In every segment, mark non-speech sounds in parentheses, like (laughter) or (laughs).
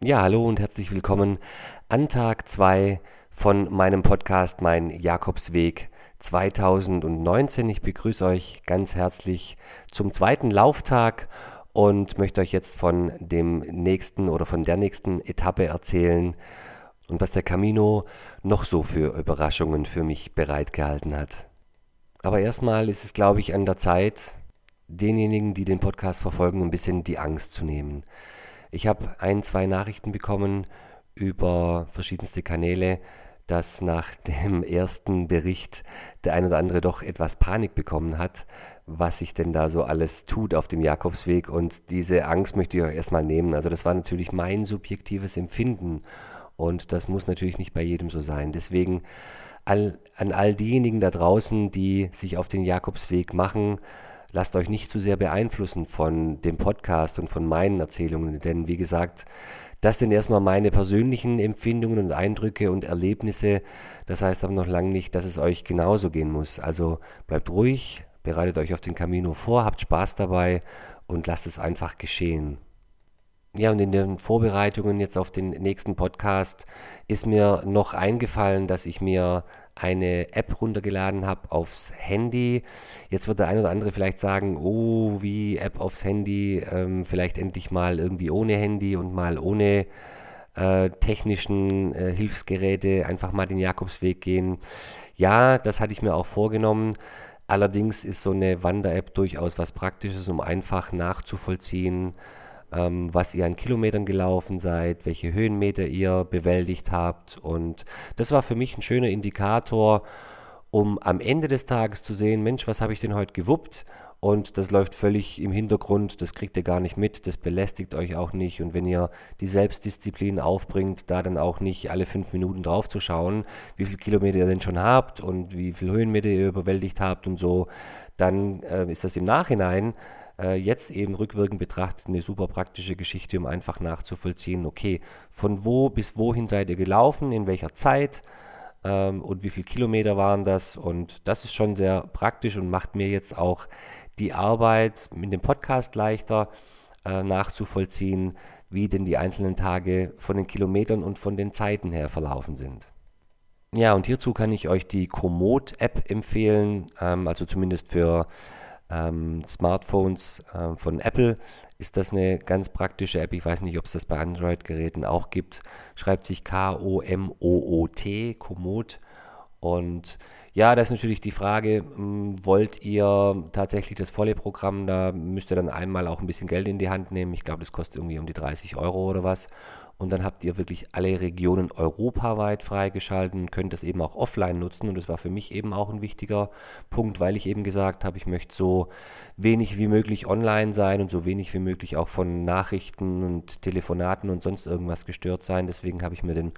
Ja, hallo und herzlich willkommen an Tag 2 von meinem Podcast Mein Jakobsweg 2019. Ich begrüße euch ganz herzlich zum zweiten Lauftag und möchte euch jetzt von dem nächsten oder von der nächsten Etappe erzählen und was der Camino noch so für Überraschungen für mich bereitgehalten hat. Aber erstmal ist es, glaube ich, an der Zeit, denjenigen, die den Podcast verfolgen, ein bisschen die Angst zu nehmen. Ich habe ein, zwei Nachrichten bekommen über verschiedenste Kanäle, dass nach dem (laughs) ersten Bericht der ein oder andere doch etwas Panik bekommen hat, was sich denn da so alles tut auf dem Jakobsweg. Und diese Angst möchte ich euch erstmal nehmen. Also das war natürlich mein subjektives Empfinden und das muss natürlich nicht bei jedem so sein. Deswegen all, an all diejenigen da draußen, die sich auf den Jakobsweg machen, lasst euch nicht zu sehr beeinflussen von dem Podcast und von meinen Erzählungen, denn wie gesagt, das sind erstmal meine persönlichen Empfindungen und Eindrücke und Erlebnisse. Das heißt aber noch lange nicht, dass es euch genauso gehen muss. Also bleibt ruhig, bereitet euch auf den Camino vor, habt Spaß dabei und lasst es einfach geschehen. Ja, und in den Vorbereitungen jetzt auf den nächsten Podcast ist mir noch eingefallen, dass ich mir eine App runtergeladen habe aufs Handy. Jetzt wird der ein oder andere vielleicht sagen, oh, wie App aufs Handy, ähm, vielleicht endlich mal irgendwie ohne Handy und mal ohne äh, technischen äh, Hilfsgeräte einfach mal den Jakobsweg gehen. Ja, das hatte ich mir auch vorgenommen. Allerdings ist so eine Wander-App durchaus was Praktisches, um einfach nachzuvollziehen, ähm, was ihr an Kilometern gelaufen seid, welche Höhenmeter ihr bewältigt habt. Und das war für mich ein schöner Indikator, um am Ende des Tages zu sehen, Mensch, was habe ich denn heute gewuppt? Und das läuft völlig im Hintergrund, das kriegt ihr gar nicht mit, das belästigt euch auch nicht. Und wenn ihr die Selbstdisziplin aufbringt, da dann auch nicht alle fünf Minuten drauf zu schauen, wie viele Kilometer ihr denn schon habt und wie viele Höhenmeter ihr überwältigt habt und so, dann äh, ist das im Nachhinein äh, jetzt eben rückwirkend betrachtet eine super praktische Geschichte, um einfach nachzuvollziehen, okay, von wo bis wohin seid ihr gelaufen, in welcher Zeit ähm, und wie viele Kilometer waren das. Und das ist schon sehr praktisch und macht mir jetzt auch die Arbeit mit dem Podcast leichter äh, nachzuvollziehen, wie denn die einzelnen Tage von den Kilometern und von den Zeiten her verlaufen sind. Ja, und hierzu kann ich euch die Komoot-App empfehlen, ähm, also zumindest für ähm, Smartphones äh, von Apple ist das eine ganz praktische App. Ich weiß nicht, ob es das bei Android-Geräten auch gibt. Schreibt sich K-O-M-O-O-T, Komoot. Und ja, da ist natürlich die Frage, hm, wollt ihr tatsächlich das volle Programm? Da müsst ihr dann einmal auch ein bisschen Geld in die Hand nehmen. Ich glaube, das kostet irgendwie um die 30 Euro oder was. Und dann habt ihr wirklich alle Regionen europaweit freigeschalten und könnt das eben auch offline nutzen. Und das war für mich eben auch ein wichtiger Punkt, weil ich eben gesagt habe, ich möchte so wenig wie möglich online sein und so wenig wie möglich auch von Nachrichten und Telefonaten und sonst irgendwas gestört sein. Deswegen habe ich mir den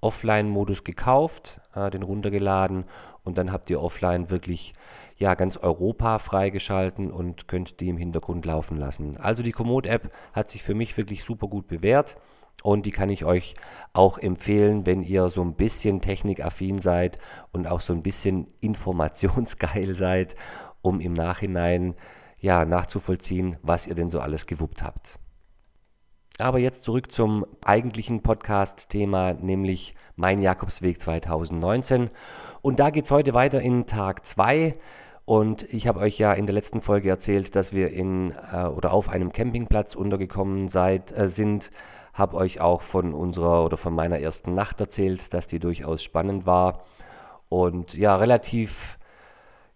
Offline-Modus gekauft, äh, den runtergeladen und dann habt ihr offline wirklich ja, ganz Europa freigeschalten und könnt die im Hintergrund laufen lassen. Also die Komoot-App hat sich für mich wirklich super gut bewährt. Und die kann ich euch auch empfehlen, wenn ihr so ein bisschen technikaffin seid und auch so ein bisschen informationsgeil (laughs) seid, um im Nachhinein ja nachzuvollziehen, was ihr denn so alles gewuppt habt. Aber jetzt zurück zum eigentlichen Podcast-Thema, nämlich mein Jakobsweg 2019. Und da geht es heute weiter in Tag 2. Und ich habe euch ja in der letzten Folge erzählt, dass wir in äh, oder auf einem Campingplatz untergekommen seid, äh, sind habe euch auch von unserer oder von meiner ersten Nacht erzählt, dass die durchaus spannend war und ja, relativ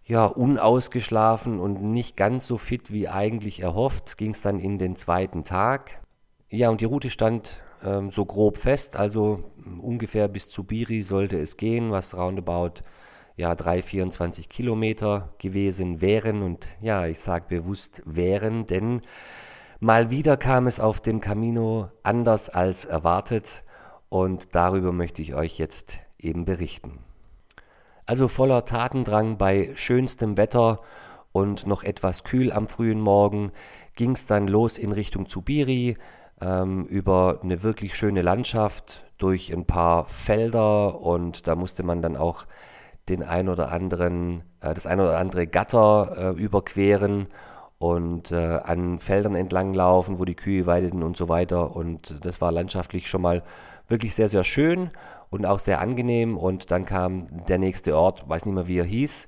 ja, unausgeschlafen und nicht ganz so fit wie eigentlich erhofft, ging es dann in den zweiten Tag. Ja, und die Route stand ähm, so grob fest, also ungefähr bis zu Biri sollte es gehen, was roundabout ja, 3, 24 Kilometer gewesen wären. Und ja, ich sage bewusst wären, denn Mal wieder kam es auf dem Camino anders als erwartet und darüber möchte ich euch jetzt eben berichten. Also voller Tatendrang bei schönstem Wetter und noch etwas kühl am frühen Morgen ging es dann los in Richtung Zubiri ähm, über eine wirklich schöne Landschaft durch ein paar Felder und da musste man dann auch den ein oder anderen, äh, das ein oder andere Gatter äh, überqueren und äh, an Feldern entlang laufen, wo die Kühe weideten und so weiter. Und das war landschaftlich schon mal wirklich sehr, sehr schön und auch sehr angenehm. Und dann kam der nächste Ort, weiß nicht mehr wie er hieß,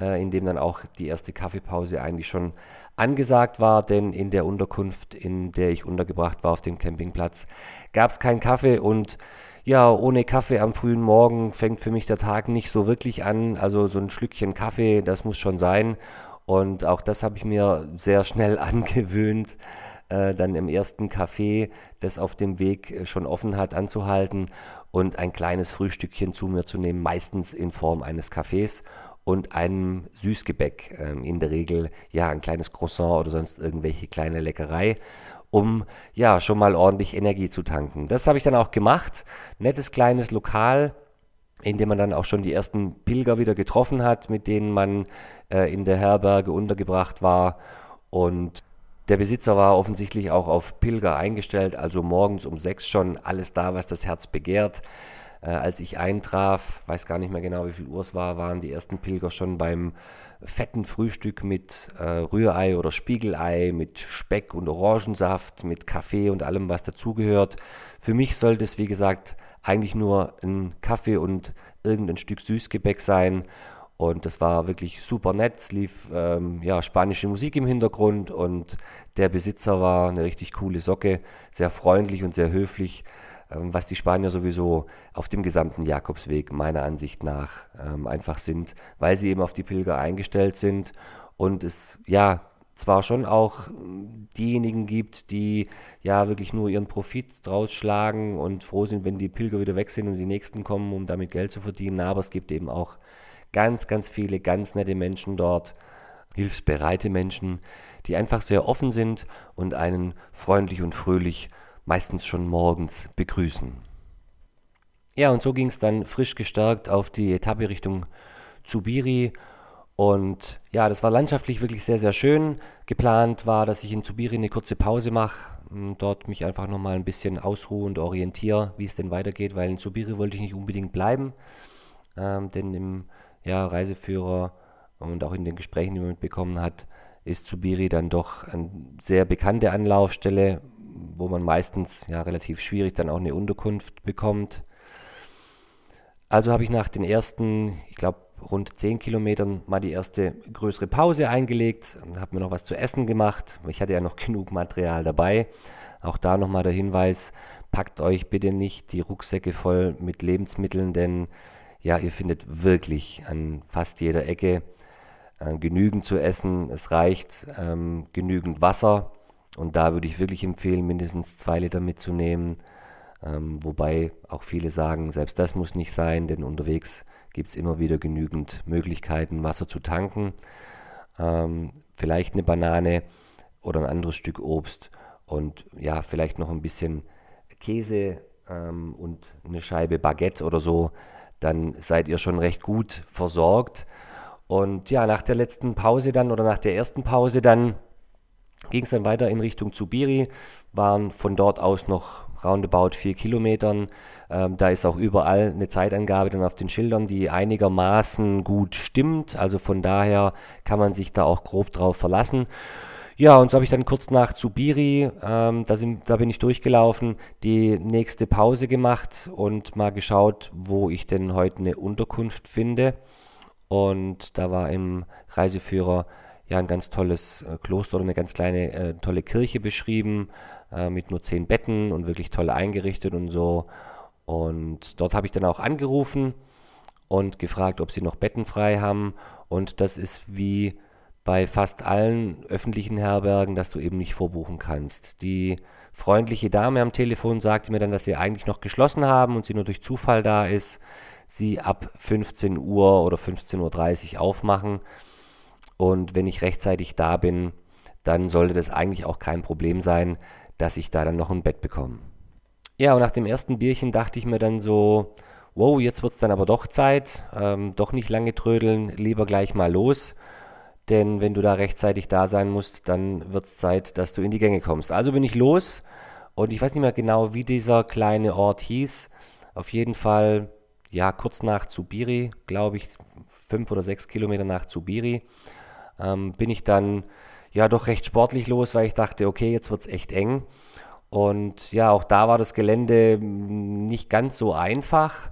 äh, in dem dann auch die erste Kaffeepause eigentlich schon angesagt war, denn in der Unterkunft, in der ich untergebracht war auf dem Campingplatz, gab es keinen Kaffee und ja, ohne Kaffee am frühen Morgen fängt für mich der Tag nicht so wirklich an. Also so ein Schlückchen Kaffee, das muss schon sein. Und auch das habe ich mir sehr schnell (laughs) angewöhnt, äh, dann im ersten Café, das auf dem Weg äh, schon offen hat, anzuhalten und ein kleines Frühstückchen zu mir zu nehmen, meistens in Form eines Kaffees und einem Süßgebäck, äh, in der Regel ja ein kleines Croissant oder sonst irgendwelche kleine Leckerei um ja schon mal ordentlich Energie zu tanken. Das habe ich dann auch gemacht. Nettes kleines Lokal, in dem man dann auch schon die ersten Pilger wieder getroffen hat, mit denen man äh, in der Herberge untergebracht war. Und der Besitzer war offensichtlich auch auf Pilger eingestellt, also morgens um sechs schon alles da, was das Herz begehrt. Äh, als ich eintraf, weiß gar nicht mehr genau, wie viel Uhr es war, waren die ersten Pilger schon beim fetten Frühstück mit äh, Rührei oder Spiegelei, mit Speck und Orangensaft, mit Kaffee und allem, was dazugehört. Für mich sollte es, wie gesagt, eigentlich nur ein Kaffee und irgendein Stück Süßgebäck sein. Und das war wirklich super nett. Es lief ähm, ja, spanische Musik im Hintergrund und der Besitzer war eine richtig coole Socke, sehr freundlich und sehr höflich, ähm, was die Spanier sowieso auf dem gesamten Jakobsweg meiner Ansicht nach ähm, einfach sind, weil sie eben auf die Pilger eingestellt sind und es ja zwar schon auch diejenigen gibt, die ja wirklich nur ihren Profit draus schlagen und froh sind, wenn die Pilger wieder weg sind und die nächsten kommen, um damit Geld zu verdienen, aber es gibt eben auch ganz, ganz viele ganz nette Menschen dort, hilfsbereite Menschen, die einfach sehr offen sind und einen freundlich und fröhlich meistens schon morgens begrüßen. Ja, und so ging es dann frisch gestärkt auf die Etappe Richtung Zubiri. Und ja, das war landschaftlich wirklich sehr, sehr schön. Geplant war, dass ich in Zubiri eine kurze Pause mache, dort mich einfach nochmal ein bisschen ausruhe und orientiere, wie es denn weitergeht, weil in Zubiri wollte ich nicht unbedingt bleiben, ähm, denn im ja, Reiseführer und auch in den Gesprächen, die man mitbekommen hat, ist Zubiri dann doch eine sehr bekannte Anlaufstelle, wo man meistens ja relativ schwierig dann auch eine Unterkunft bekommt. Also habe ich nach den ersten, ich glaube, rund 10 Kilometern mal die erste größere Pause eingelegt, habe mir noch was zu essen gemacht. Ich hatte ja noch (laughs) genug Material dabei. Auch da nochmal der Hinweis, packt euch bitte nicht die Rucksäcke voll mit Lebensmitteln, denn ja, ihr findet wirklich an fast jeder Ecke äh, genügend zu essen. Es reicht ähm, genügend Wasser und da würde ich wirklich empfehlen, mindestens zwei Liter mitzunehmen. Ähm, wobei auch viele sagen, selbst das muss nicht sein, denn unterwegs gibt es immer wieder genügend Möglichkeiten, Wasser zu tanken. Ähm, vielleicht eine Banane oder ein anderes Stück Obst und ja, vielleicht noch ein bisschen Käse ähm, und eine Scheibe Baguette oder so dann seid ihr schon recht gut versorgt. Und ja, nach der letzten Pause dann oder nach der ersten Pause dann ging es dann weiter in Richtung Zubiri, waren von dort aus noch roundabout vier Kilometern. Ähm, da ist auch überall eine Zeitangabe dann auf den Schildern, die einigermaßen gut stimmt. Also von daher kann man sich da auch grob drauf verlassen. Ja, und so habe ich dann kurz nach Zubiri, ähm, da, sind, da bin ich durchgelaufen, die nächste Pause gemacht und mal geschaut, wo ich denn heute eine Unterkunft finde. Und da war im Reiseführer ja ein ganz tolles äh, Kloster oder eine ganz kleine äh, tolle Kirche beschrieben äh, mit nur zehn Betten und wirklich toll eingerichtet und so. Und dort habe ich dann auch angerufen und gefragt, ob sie noch Betten frei haben. Und das ist wie bei fast allen öffentlichen Herbergen, dass du eben nicht vorbuchen kannst. Die freundliche Dame am Telefon sagte mir dann, dass sie eigentlich noch geschlossen haben und sie nur durch Zufall da ist, sie ab 15 Uhr oder 15.30 Uhr aufmachen. Und wenn ich rechtzeitig da bin, dann sollte das eigentlich auch kein Problem sein, dass ich da dann noch ein Bett bekomme. Ja, und nach dem ersten Bierchen dachte ich mir dann so, wow, jetzt wird es dann aber doch Zeit, ähm, doch nicht lange trödeln, lieber gleich mal los. Denn wenn du da rechtzeitig da sein musst, dann wird es Zeit, dass du in die Gänge kommst. Also bin ich los und ich weiß nicht mehr genau, wie dieser kleine Ort hieß. Auf jeden Fall, ja, kurz nach Zubiri, glaube ich, fünf oder sechs Kilometer nach Zubiri, ähm, bin ich dann ja doch recht sportlich los, weil ich dachte, okay, jetzt wird es echt eng. Und ja, auch da war das Gelände nicht ganz so einfach,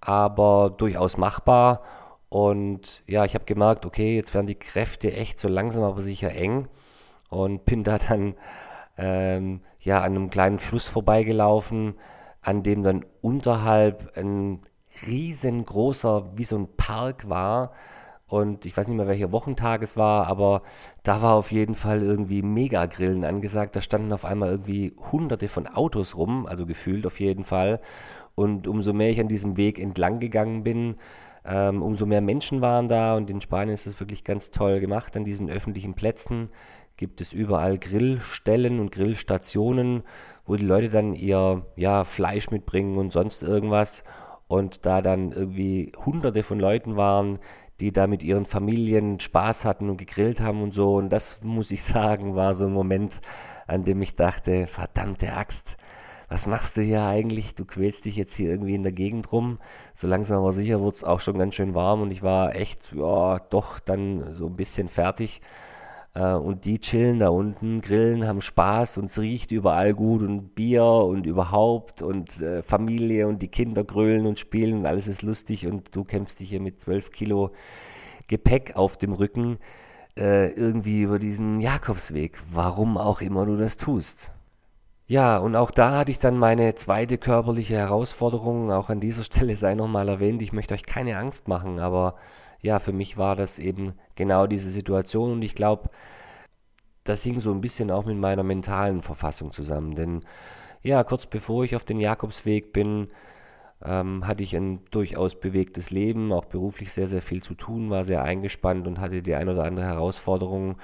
aber durchaus machbar. Und ja, ich habe gemerkt, okay, jetzt werden die Kräfte echt so langsam aber sicher eng. Und bin da dann ähm, ja, an einem kleinen Fluss vorbeigelaufen, an dem dann unterhalb ein riesengroßer, wie so ein Park war. Und ich weiß nicht mehr, welcher Wochentag es war, aber da war auf jeden Fall irgendwie Megagrillen angesagt. Da standen auf einmal irgendwie hunderte von Autos rum, also gefühlt auf jeden Fall. Und umso mehr ich an diesem Weg entlang gegangen bin, ähm, umso mehr Menschen waren da. Und in Spanien ist das wirklich ganz toll gemacht an diesen öffentlichen Plätzen gibt es überall Grillstellen und Grillstationen, wo die Leute dann ihr ja, Fleisch mitbringen und sonst irgendwas. Und da dann irgendwie hunderte von Leuten waren, die da mit ihren Familien Spaß hatten und gegrillt haben und so. Und das muss ich (laughs) sagen, war so ein Moment, an dem ich dachte, verdammte Axt, was machst du hier eigentlich? Du quälst dich jetzt hier irgendwie in der Gegend rum. So langsam aber sicher wurde es auch schon ganz schön warm und ich war echt, ja, doch dann so ein bisschen fertig. Äh, und die chillen da unten, grillen, haben Spaß und es riecht überall gut und Bier und überhaupt und äh, Familie und die Kinder grölen und spielen und alles ist lustig und du kämpfst dich hier mit 12 Kilo Gepäck auf dem Rücken äh, irgendwie über diesen Jakobsweg, warum auch immer du das tust. Ja, und auch da hatte ich dann meine zweite körperliche Herausforderung. Auch an dieser Stelle sei nochmal erwähnt, ich möchte euch keine Angst machen, aber ja, für mich war das eben genau diese Situation und ich glaube, das hing so ein bisschen auch mit meiner mentalen Verfassung zusammen. Denn ja, kurz bevor ich auf den Jakobsweg bin, ähm, hatte ich ein durchaus bewegtes Leben, auch beruflich sehr, sehr viel zu tun, war sehr eingespannt und hatte die ein oder andere Herausforderung.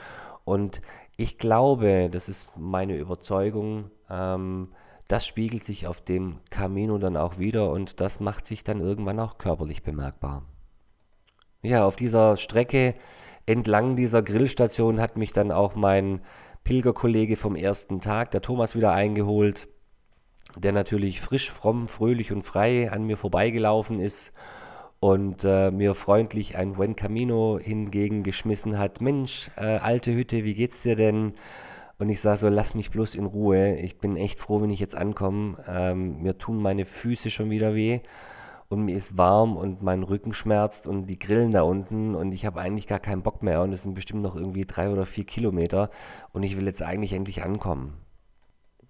Und ich glaube, das ist meine Überzeugung, ähm, das spiegelt sich auf dem Camino dann auch wieder und das macht sich dann irgendwann auch körperlich bemerkbar. Ja, auf dieser Strecke entlang dieser Grillstation hat mich dann auch mein Pilgerkollege vom ersten Tag, der Thomas, wieder eingeholt, der natürlich frisch, fromm, fröhlich und frei an mir vorbeigelaufen ist und äh, mir freundlich ein Buen Camino hingegen geschmissen hat. Mensch, äh, alte Hütte, wie geht's dir denn? Und ich sage so, lass mich bloß in Ruhe. Ich bin echt froh, wenn ich jetzt ankomme. Ähm, mir tun meine Füße schon wieder weh und mir ist warm und mein Rücken schmerzt und die Grillen da unten und ich habe eigentlich gar keinen Bock mehr und es sind bestimmt noch irgendwie drei oder vier Kilometer und ich will jetzt eigentlich endlich ankommen.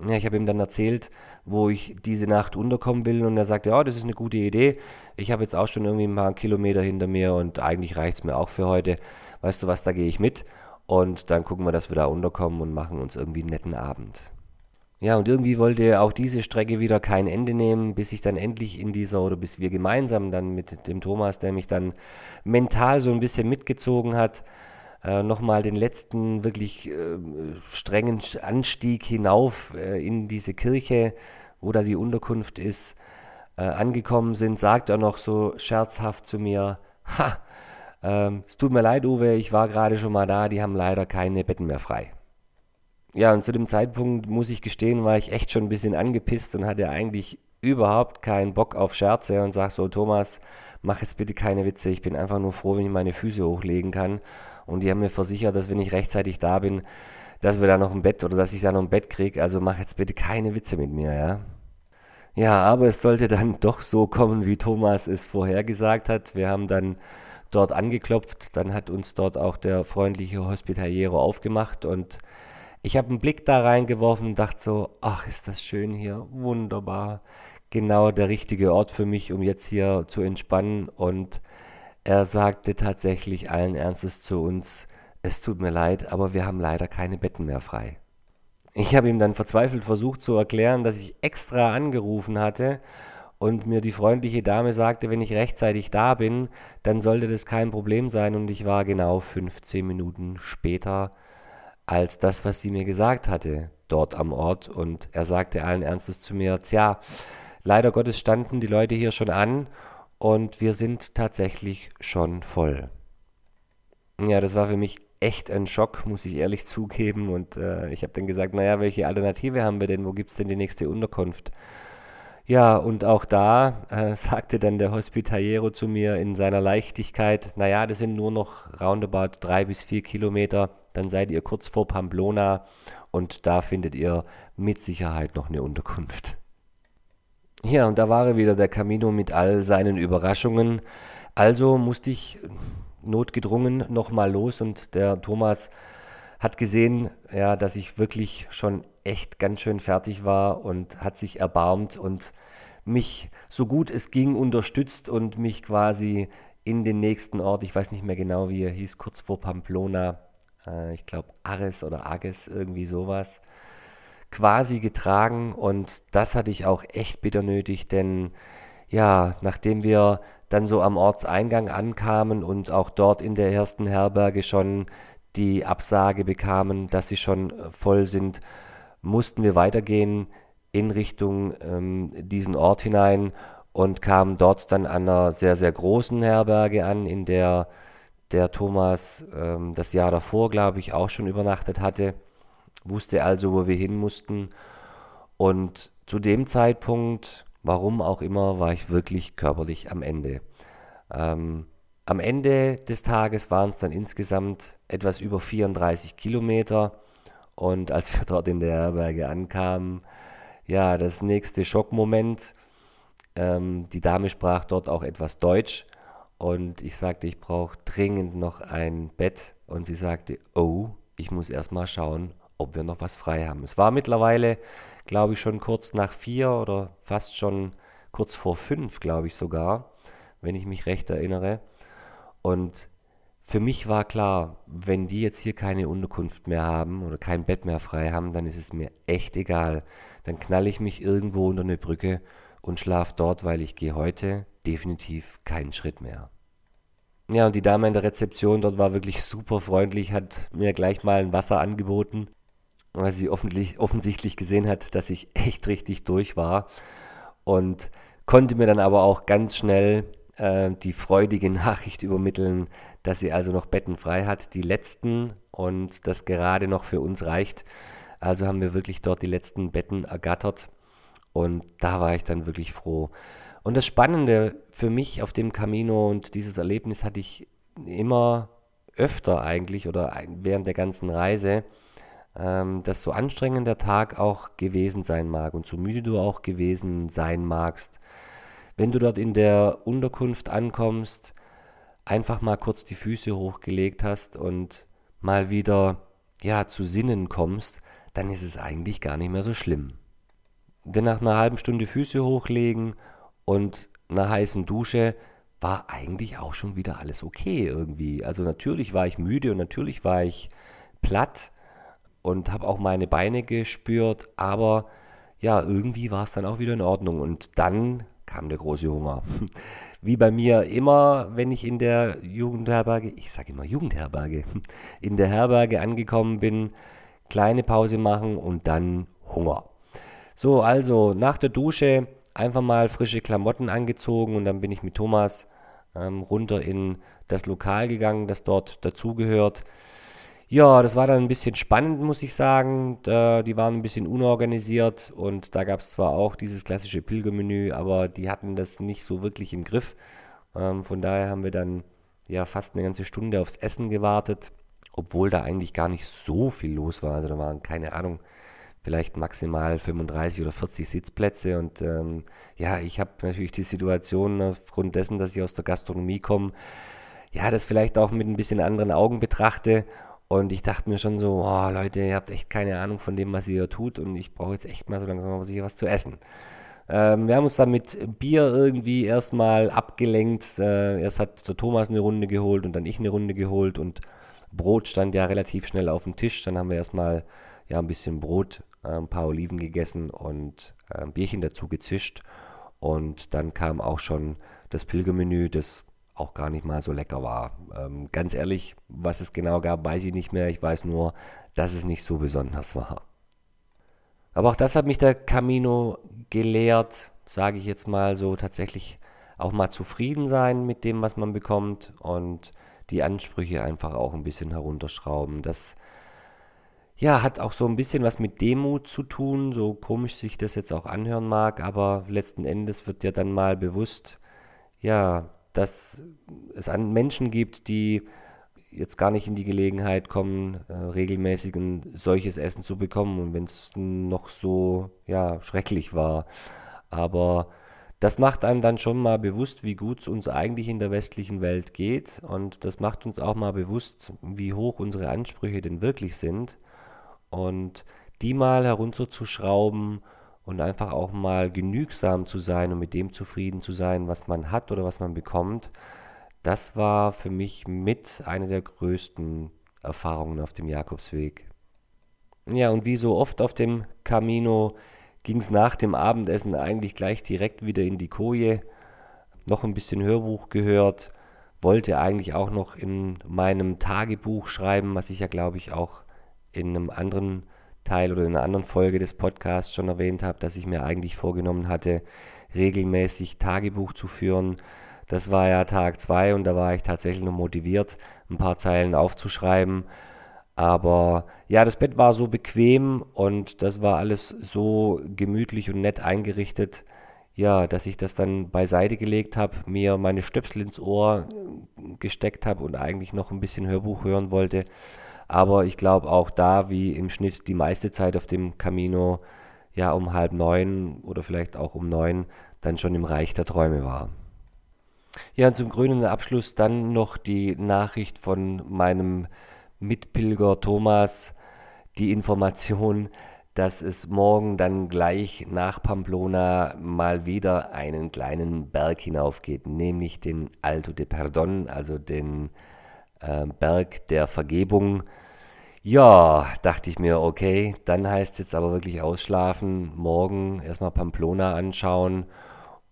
Ja, ich habe ihm dann erzählt, wo ich diese Nacht unterkommen will und er sagte, ja, das ist eine gute Idee. Ich habe jetzt auch schon irgendwie ein paar Kilometer hinter mir und eigentlich reicht es mir auch für heute. Weißt du was, da gehe ich mit und dann gucken wir, dass wir da unterkommen und machen uns irgendwie einen netten Abend. Ja, und irgendwie wollte auch diese Strecke wieder kein Ende nehmen, bis ich dann endlich in dieser, oder bis wir gemeinsam dann mit dem Thomas, der mich dann mental so ein bisschen mitgezogen hat, äh, nochmal den letzten wirklich äh, strengen Anstieg hinauf äh, in diese Kirche, wo da die Unterkunft ist, äh, angekommen sind, sagt er noch so scherzhaft zu mir, ha, ähm, es tut mir leid, Uwe, ich war gerade schon mal da, die haben leider keine Betten mehr frei. Ja, und zu dem Zeitpunkt, muss ich gestehen, war ich echt schon ein bisschen angepisst und hatte eigentlich überhaupt keinen Bock auf Scherze und sag so, Thomas, mach jetzt bitte keine Witze, ich bin einfach nur froh, wenn ich meine Füße hochlegen kann. Und die haben mir versichert, dass wenn ich rechtzeitig da bin, dass wir da noch ein Bett oder dass ich da noch ein Bett kriege. Also mach jetzt bitte keine Witze mit mir, ja. Ja, aber es sollte dann (laughs) doch so kommen, wie Thomas es vorhergesagt hat. Wir haben dann dort angeklopft, dann hat uns dort auch der freundliche Hospitaliero aufgemacht und ich habe einen Blick da reingeworfen und dachte so, ach, ist das schön hier, wunderbar. Genau der richtige Ort für mich, um jetzt hier zu entspannen. Und er sagte tatsächlich allen Ernstes zu uns, es tut mir leid, aber wir haben leider keine Betten mehr frei. Ich habe ihm dann verzweifelt versucht zu erklären, dass ich extra angerufen hatte und mir die freundliche Dame sagte, wenn ich rechtzeitig da bin, dann sollte das kein Problem sein. Und ich war genau 15 Minuten später als das, was sie mir gesagt hatte dort am Ort. Und er sagte allen Ernstes zu mir, tja, leider Gottes standen die Leute hier schon an und wir sind tatsächlich schon voll. Ja, das war für mich echt ein Schock, muss ich ehrlich zugeben. Und äh, ich habe dann gesagt, naja, welche Alternative haben wir denn? Wo gibt es denn die nächste Unterkunft? Ja, und auch da äh, (laughs) sagte dann der Hospitaliero zu mir in seiner Leichtigkeit, naja, das sind nur noch roundabout drei bis vier Kilometer dann seid ihr kurz vor Pamplona und da findet ihr mit Sicherheit noch eine Unterkunft. Ja, und da war wieder der Camino mit all seinen Überraschungen. Also musste ich notgedrungen nochmal los und der Thomas hat gesehen, ja, dass ich wirklich schon echt ganz schön fertig war und hat sich erbarmt und mich so gut es ging unterstützt und mich quasi in den nächsten Ort, ich weiß nicht mehr genau, wie er hieß, kurz vor Pamplona, äh, ich glaube Ares oder Ages, irgendwie sowas, quasi getragen. Und das hatte ich auch echt bitter nötig, denn ja, nachdem wir dann so am Ortseingang ankamen und auch dort in der ersten Herberge schon die Absage bekamen, dass sie schon äh, voll sind, mussten wir weitergehen in Richtung ähm, diesen Ort hinein und kamen dort dann an einer sehr, sehr großen Herberge an, in der der Thomas ähm, das Jahr davor, glaube ich, auch schon übernachtet hatte, wusste also, wo wir hin mussten. Und zu dem Zeitpunkt, warum auch immer, war ich wirklich körperlich am Ende. Ähm, am Ende des Tages waren es dann insgesamt etwas über 34 Kilometer. Und als wir (laughs) dort in der Herberge ankamen, ja, das nächste Schockmoment, ähm, die Dame sprach dort auch etwas Deutsch und ich sagte, ich brauche dringend noch ein Bett und sie sagte, oh, ich muss erst mal schauen, ob wir noch was frei haben. Es war mittlerweile, glaube ich, schon kurz nach vier oder fast schon kurz vor fünf, glaube ich sogar, wenn ich mich recht erinnere. Und für mich war klar, wenn die jetzt hier keine Unterkunft mehr haben oder kein Bett mehr frei haben, dann ist es mir echt egal. Dann knall ich mich irgendwo unter eine Brücke und schlaf dort, weil ich gehe heute definitiv keinen Schritt mehr. Ja, und die Dame in der Rezeption dort war wirklich super freundlich, hat mir gleich mal ein Wasser angeboten, weil sie offensichtlich gesehen hat, dass ich echt richtig durch war und konnte mir dann aber auch ganz schnell äh, die freudige Nachricht übermitteln, dass sie also noch Betten frei hat, die letzten und das gerade noch für uns reicht. Also haben wir wirklich dort die letzten Betten ergattert und da war ich dann wirklich froh. Und das Spannende für mich auf dem Camino und dieses Erlebnis hatte ich immer öfter eigentlich oder während der ganzen Reise, ähm, dass so anstrengend der Tag auch gewesen sein mag und so müde du auch gewesen sein magst. Wenn du dort in der Unterkunft ankommst, einfach mal kurz die Füße hochgelegt hast und mal wieder ja zu Sinnen kommst, dann ist es eigentlich gar nicht mehr so schlimm. Denn nach einer halben Stunde Füße hochlegen und einer heißen Dusche war eigentlich auch schon wieder alles okay irgendwie. Also natürlich war ich müde und natürlich war ich platt und habe auch meine Beine gespürt, aber ja, irgendwie war es dann auch wieder in Ordnung. Und dann kam der große Hunger. (laughs) Wie bei mir immer, wenn ich in der Jugendherberge, ich sage immer Jugendherberge, (laughs) in der Herberge angekommen bin, kleine Pause machen und dann Hunger. So, also nach der Dusche einfach mal frische Klamotten angezogen und dann bin ich mit Thomas ähm, runter in das Lokal gegangen, das dort dazugehört. Ja, das war dann ein bisschen spannend, muss ich sagen. Da, die waren ein bisschen unorganisiert und da gab es zwar auch dieses klassische Pilgermenü, aber die hatten das nicht so wirklich im Griff. Ähm, von daher haben wir dann ja fast eine ganze Stunde aufs Essen gewartet, obwohl da eigentlich gar nicht so viel los war. Also da waren keine Ahnung, vielleicht maximal 35 oder 40 Sitzplätze. Und ähm, ja, ich habe natürlich die Situation aufgrund dessen, dass ich aus der Gastronomie komme, ja, das vielleicht auch mit ein bisschen anderen Augen betrachte. Und ich dachte mir schon so, oh, Leute, ihr habt echt keine Ahnung von dem, was ihr hier tut. Und ich brauche jetzt echt mal so langsam mal was zu essen. Ähm, wir haben uns dann mit Bier irgendwie erstmal abgelenkt. Äh, erst hat der Thomas eine Runde geholt und dann ich eine Runde geholt. Und Brot stand ja relativ schnell auf dem Tisch. Dann haben wir erstmal ja, ein bisschen Brot ein paar Oliven gegessen und äh, ein Bierchen dazu gezischt. Und dann kam auch schon das Pilgermenü, das auch gar nicht mal so lecker war. Ähm, ganz ehrlich, was es genau gab, weiß ich nicht mehr. Ich weiß nur, dass es nicht so besonders war. Aber auch das hat mich der Camino gelehrt, sage ich jetzt mal so, tatsächlich auch mal zufrieden sein mit dem, was man bekommt und die Ansprüche einfach auch ein bisschen herunterschrauben. Das ja, hat auch so ein bisschen was mit Demut zu tun, so komisch sich das jetzt auch anhören mag, aber letzten Endes wird dir dann mal bewusst, ja, dass es an Menschen gibt, die jetzt gar nicht in die Gelegenheit kommen, äh, regelmäßig ein solches Essen zu bekommen und wenn es noch so ja, schrecklich war. Aber das macht einem dann schon mal bewusst, wie gut es uns eigentlich in der westlichen Welt geht und das macht uns auch mal bewusst, wie hoch unsere Ansprüche denn wirklich sind und die mal herunterzuschrauben und einfach auch mal genügsam zu sein und mit dem zufrieden zu sein, was man hat oder was man bekommt, das war für mich mit eine der größten Erfahrungen auf dem Jakobsweg. Ja, und wie so oft auf dem Camino ging es nach dem Abendessen eigentlich gleich direkt wieder in die Koje, noch ein bisschen Hörbuch gehört, wollte eigentlich auch noch in meinem Tagebuch schreiben, was ich ja glaube ich auch in einem anderen Teil oder in einer anderen Folge des Podcasts schon erwähnt habe, dass ich mir eigentlich vorgenommen hatte, regelmäßig Tagebuch zu führen. Das war ja Tag 2 und da war ich tatsächlich noch motiviert, ein paar Zeilen aufzuschreiben. Aber ja, das Bett war so bequem und das war alles so gemütlich und nett eingerichtet, ja, dass ich das dann beiseite gelegt habe, mir meine Stöpsel ins Ohr gesteckt habe und eigentlich noch ein bisschen Hörbuch hören wollte. Aber ich glaube auch da, wie im Schnitt die meiste Zeit auf dem Camino, ja um halb neun oder vielleicht auch um neun dann schon im Reich der Träume war. Ja, und zum grünen Abschluss dann noch die Nachricht von meinem Mitpilger Thomas, die Information, dass es morgen dann gleich nach Pamplona mal wieder einen kleinen Berg hinaufgeht, nämlich den Alto de Perdón, also den äh, Berg der Vergebung. Ja, dachte ich mir, okay, dann heißt es jetzt aber wirklich ausschlafen, morgen erstmal Pamplona anschauen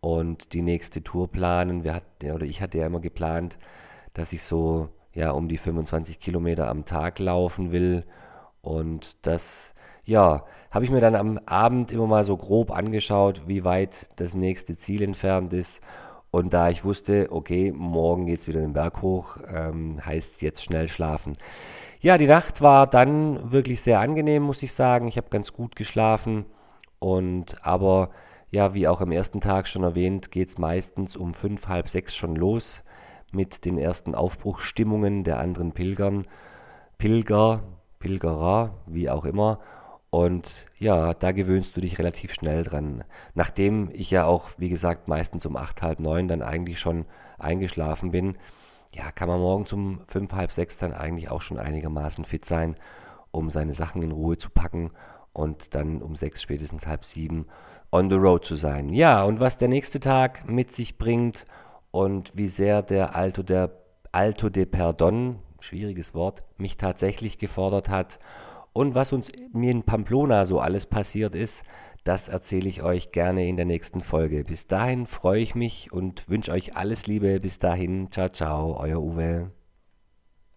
und die nächste Tour planen. Wir hatten, oder ich hatte ja immer geplant, dass ich so ja um die 25 Kilometer am Tag laufen will. Und das, ja, habe ich mir dann am Abend immer mal so grob angeschaut, wie weit das nächste Ziel entfernt ist. Und da ich wusste, okay, morgen geht es wieder den Berg hoch, ähm, heißt jetzt schnell schlafen. Ja, die Nacht war dann wirklich sehr angenehm, muss ich sagen. Ich habe ganz gut geschlafen. Und aber ja, wie auch am ersten Tag schon erwähnt, geht es meistens um fünf, halb sechs schon los mit den ersten Aufbruchstimmungen der anderen Pilgern, Pilger, Pilgerer, wie auch immer. Und ja, da gewöhnst du dich relativ schnell dran. Nachdem ich ja auch, wie gesagt, meistens um acht, halb neun dann eigentlich schon eingeschlafen bin, ja, kann man morgens um fünf, halb sechs dann eigentlich auch schon einigermaßen fit sein, um seine Sachen in Ruhe zu packen und dann um sechs, spätestens halb sieben on the road zu sein. Ja, und was der nächste Tag mit sich bringt und wie sehr der Alto, der Alto de Perdon, schwieriges Wort, mich tatsächlich gefordert hat und was uns mir in Pamplona so alles passiert ist, das erzähle ich euch gerne in der nächsten Folge. Bis dahin freue ich mich und wünsche euch alles Liebe. Bis dahin, ciao, ciao, euer Uwe.